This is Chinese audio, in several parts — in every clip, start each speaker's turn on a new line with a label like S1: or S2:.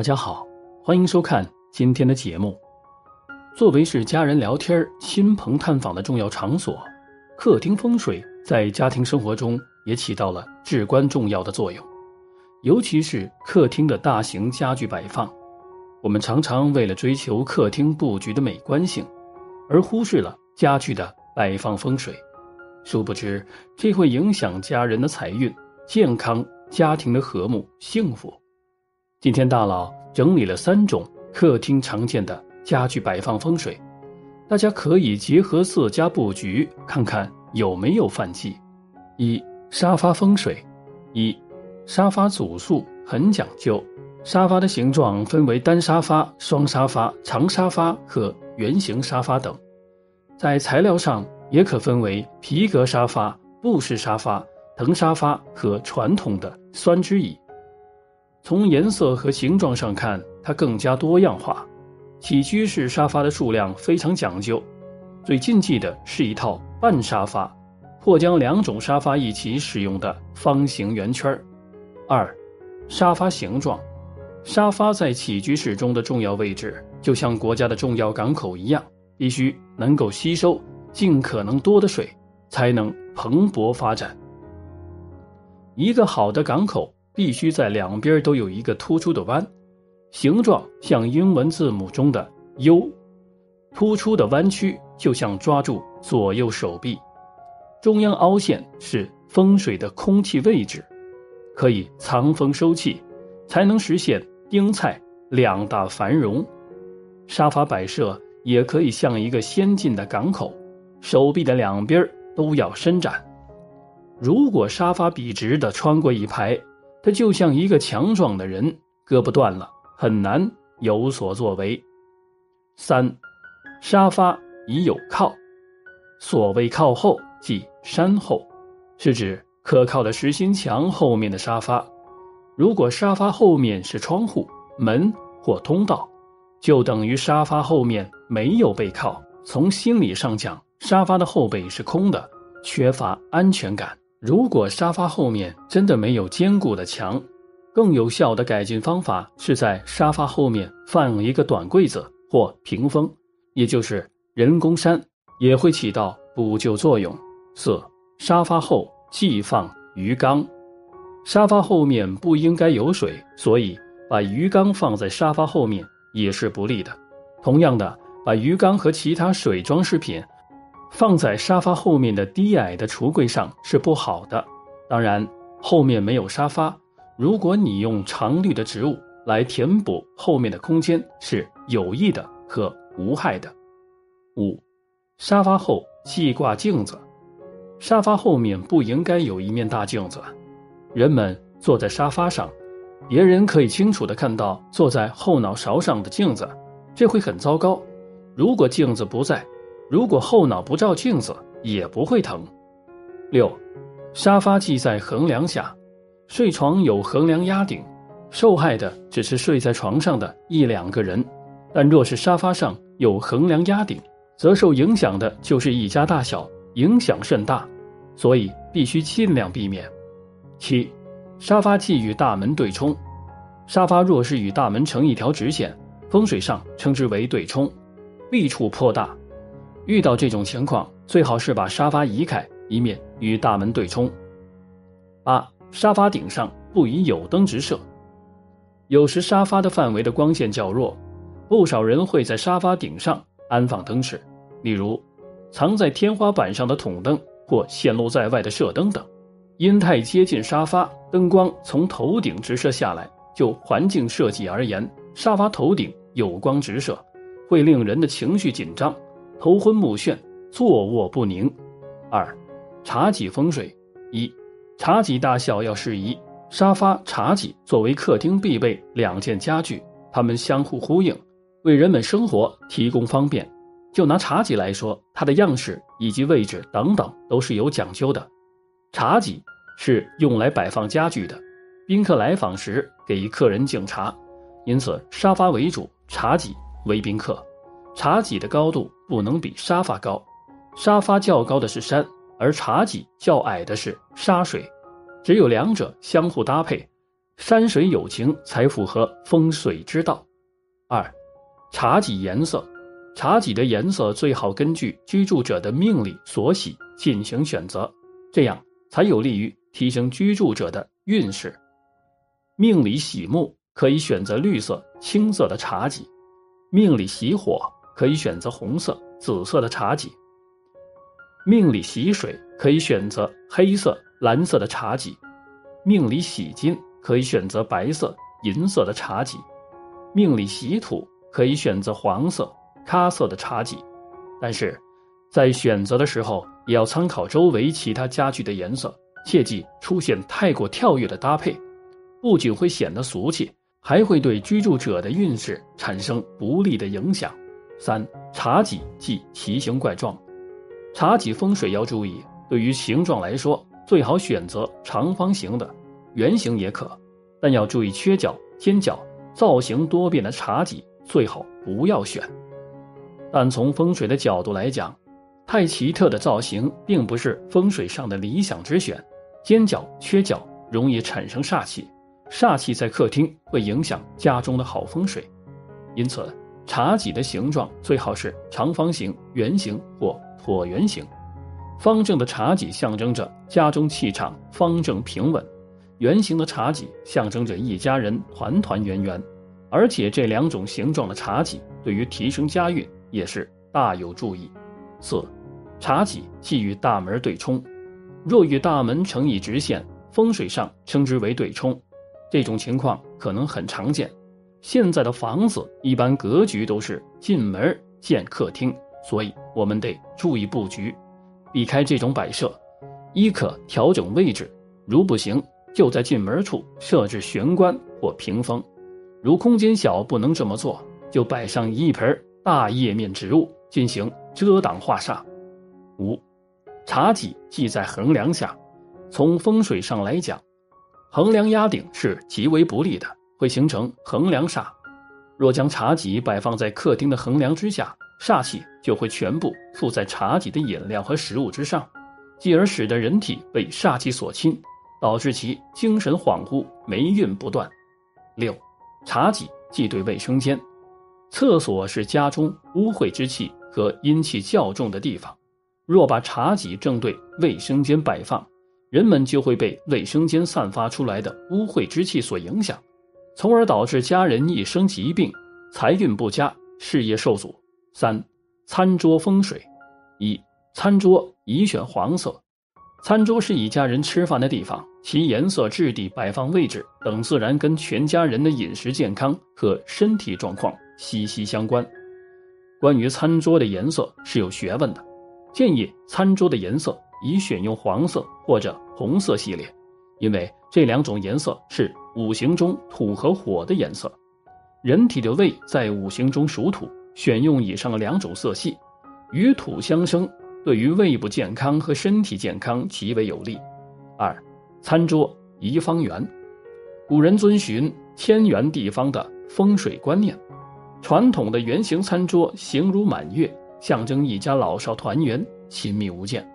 S1: 大家好，欢迎收看今天的节目。作为是家人聊天、亲朋探访的重要场所，客厅风水在家庭生活中也起到了至关重要的作用。尤其是客厅的大型家具摆放，我们常常为了追求客厅布局的美观性，而忽视了家具的摆放风水。殊不知，这会影响家人的财运、健康、家庭的和睦、幸福。今天大佬整理了三种客厅常见的家具摆放风水，大家可以结合色家布局，看看有没有犯忌。一、沙发风水。一、沙发组数很讲究，沙发的形状分为单沙发、双沙发、长沙发和圆形沙发等，在材料上。也可分为皮革沙发、布式沙发、藤沙发和传统的酸枝椅。从颜色和形状上看，它更加多样化。起居室沙发的数量非常讲究，最禁忌的是一套半沙发，或将两种沙发一起使用的方形圆圈二，沙发形状，沙发在起居室中的重要位置，就像国家的重要港口一样，必须能够吸收。尽可能多的水，才能蓬勃发展。一个好的港口必须在两边都有一个突出的弯，形状像英文字母中的 U，突出的弯曲就像抓住左右手臂，中央凹陷是风水的空气位置，可以藏风收气，才能实现丁菜两大繁荣。沙发摆设也可以像一个先进的港口。手臂的两边都要伸展。如果沙发笔直的穿过一排，它就像一个强壮的人，胳膊断了很难有所作为。三，沙发已有靠。所谓靠后，即山后，是指可靠的实心墙后面的沙发。如果沙发后面是窗户、门或通道，就等于沙发后面没有背靠。从心理上讲。沙发的后背是空的，缺乏安全感。如果沙发后面真的没有坚固的墙，更有效的改进方法是在沙发后面放一个短柜子或屏风，也就是人工山，也会起到补救作用。四、沙发后忌放鱼缸，沙发后面不应该有水，所以把鱼缸放在沙发后面也是不利的。同样的，把鱼缸和其他水装饰品。放在沙发后面的低矮的橱柜上是不好的。当然，后面没有沙发，如果你用常绿的植物来填补后面的空间，是有益的和无害的。五，沙发后忌挂镜子，沙发后面不应该有一面大镜子。人们坐在沙发上，别人可以清楚的看到坐在后脑勺上的镜子，这会很糟糕。如果镜子不在。如果后脑不照镜子，也不会疼。六，沙发系在横梁下，睡床有横梁压顶，受害的只是睡在床上的一两个人；但若是沙发上有横梁压顶，则受影响的就是一家大小，影响甚大，所以必须尽量避免。七，沙发忌与大门对冲，沙发若是与大门成一条直线，风水上称之为对冲，弊处颇大。遇到这种情况，最好是把沙发移开，以免与大门对冲。八、沙发顶上不宜有灯直射。有时沙发的范围的光线较弱，不少人会在沙发顶上安放灯饰，例如藏在天花板上的筒灯或显露在外的射灯等。因太接近沙发，灯光从头顶直射下来，就环境设计而言，沙发头顶有光直射，会令人的情绪紧张。头昏目眩，坐卧不宁。二，茶几风水。一，茶几大小要适宜。沙发、茶几作为客厅必备两件家具，它们相互呼应，为人们生活提供方便。就拿茶几来说，它的样式以及位置等等都是有讲究的。茶几是用来摆放家具的，宾客来访时给客人敬茶，因此沙发为主，茶几为宾客。茶几的高度不能比沙发高，沙发较高的是山，而茶几较矮的是沙水，只有两者相互搭配，山水有情才符合风水之道。二，茶几颜色，茶几的颜色最好根据居住者的命理所喜进行选择，这样才有利于提升居住者的运势。命里喜木，可以选择绿色、青色的茶几；命里喜火，可以选择红色、紫色的茶几；命里喜水，可以选择黑色、蓝色的茶几；命里喜金。可以选择白色、银色的茶几，命里喜土，可以选择黄色、咖色的茶几。但是，在选择的时候也要参考周围其他家具的颜色，切忌出现太过跳跃的搭配，不仅会显得俗气，还会对居住者的运势产生不利的影响。三、茶几忌奇形怪状，茶几风水要注意，对于形状来说，最好选择长方形的。圆形也可，但要注意缺角、尖角、造型多变的茶几最好不要选。但从风水的角度来讲，太奇特的造型并不是风水上的理想之选。尖角、缺角容易产生煞气，煞气在客厅会影响家中的好风水。因此，茶几的形状最好是长方形、圆形或椭圆形。方正的茶几象征着家中气场方正平稳。圆形的茶几象征着一家人团团圆圆，而且这两种形状的茶几对于提升家运也是大有注意。四，茶几忌与大门对冲，若与大门成一直线，风水上称之为对冲。这种情况可能很常见。现在的房子一般格局都是进门见客厅，所以我们得注意布局，避开这种摆设。一可调整位置，如不行。就在进门处设置玄关或屏风，如空间小不能这么做，就摆上一盆大叶面植物进行遮挡化煞。五，茶几系在横梁下，从风水上来讲，横梁压顶是极为不利的，会形成横梁煞。若将茶几摆放在客厅的横梁之下，煞气就会全部附在茶几的饮料和食物之上，继而使得人体被煞气所侵。导致其精神恍惚、霉运不断。六，茶几忌对卫生间，厕所是家中污秽之气和阴气较重的地方。若把茶几正对卫生间摆放，人们就会被卫生间散发出来的污秽之气所影响，从而导致家人一生疾病、财运不佳、事业受阻。三，餐桌风水，一，餐桌宜选黄色。餐桌是一家人吃饭的地方，其颜色、质地、摆放位置等，自然跟全家人的饮食健康和身体状况息息相关。关于餐桌的颜色是有学问的，建议餐桌的颜色宜选用黄色或者红色系列，因为这两种颜色是五行中土和火的颜色。人体的胃在五行中属土，选用以上两种色系，与土相生。对于胃部健康和身体健康极为有利。二，餐桌宜方圆。古人遵循天圆地方的风水观念，传统的圆形餐桌形如满月，象征一家老少团圆、亲密无间。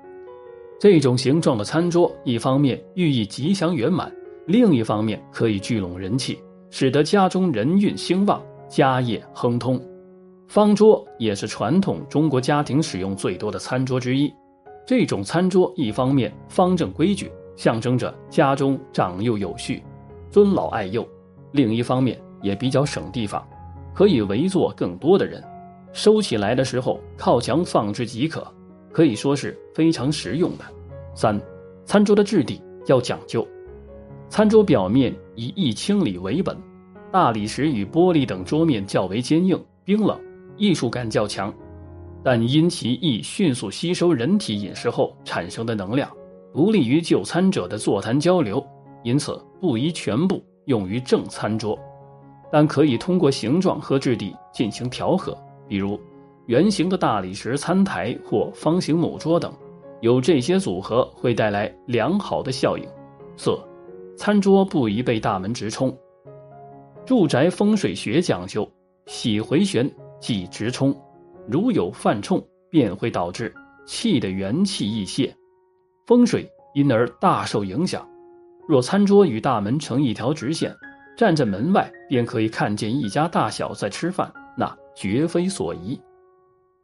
S1: 这种形状的餐桌，一方面寓意吉祥圆满，另一方面可以聚拢人气，使得家中人运兴旺、家业亨通。方桌也是传统中国家庭使用最多的餐桌之一。这种餐桌一方面方正规矩，象征着家中长幼有序、尊老爱幼；另一方面也比较省地方，可以围坐更多的人。收起来的时候靠墙放置即可，可以说是非常实用的。三，餐桌的质地要讲究。餐桌表面以易清理为本，大理石与玻璃等桌面较为坚硬、冰冷。艺术感较强，但因其易迅速吸收人体饮食后产生的能量，不利于就餐者的座谈交流，因此不宜全部用于正餐桌，但可以通过形状和质地进行调和，比如圆形的大理石餐台或方形木桌等，有这些组合会带来良好的效应。四，餐桌不宜被大门直冲。住宅风水学讲究喜回旋。即直冲，如有犯冲，便会导致气的元气易泄，风水因而大受影响。若餐桌与大门成一条直线，站在门外便可以看见一家大小在吃饭，那绝非所宜。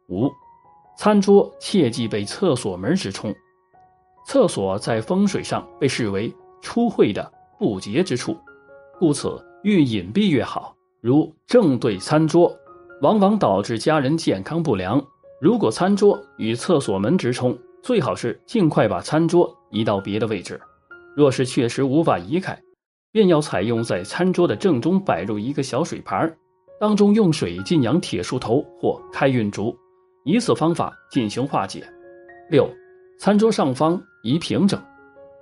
S1: 五，餐桌切忌被厕所门直冲。厕所在风水上被视为出晦的不洁之处，故此越隐蔽越好。如正对餐桌，往往导致家人健康不良。如果餐桌与厕所门直冲，最好是尽快把餐桌移到别的位置。若是确实无法移开，便要采用在餐桌的正中摆入一个小水盘，当中用水浸养铁树头或开运竹，以此方法进行化解。六，餐桌上方宜平整，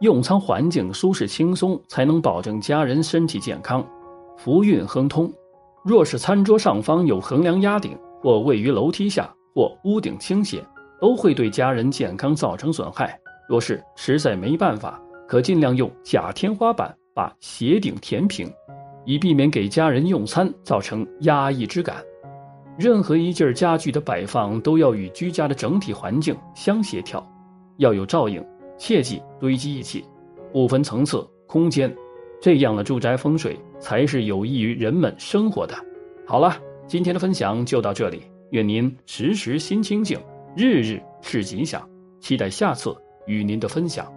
S1: 用餐环境舒适轻松，才能保证家人身体健康，福运亨通。若是餐桌上方有横梁压顶，或位于楼梯下，或屋顶倾斜，都会对家人健康造成损害。若是实在没办法，可尽量用假天花板把斜顶填平，以避免给家人用餐造成压抑之感。任何一件家具的摆放都要与居家的整体环境相协调，要有照应，切忌堆积一起，不分层次空间。这样的住宅风水才是有益于人们生活的。好了，今天的分享就到这里，愿您时时心清静，日日是吉祥。期待下次与您的分享。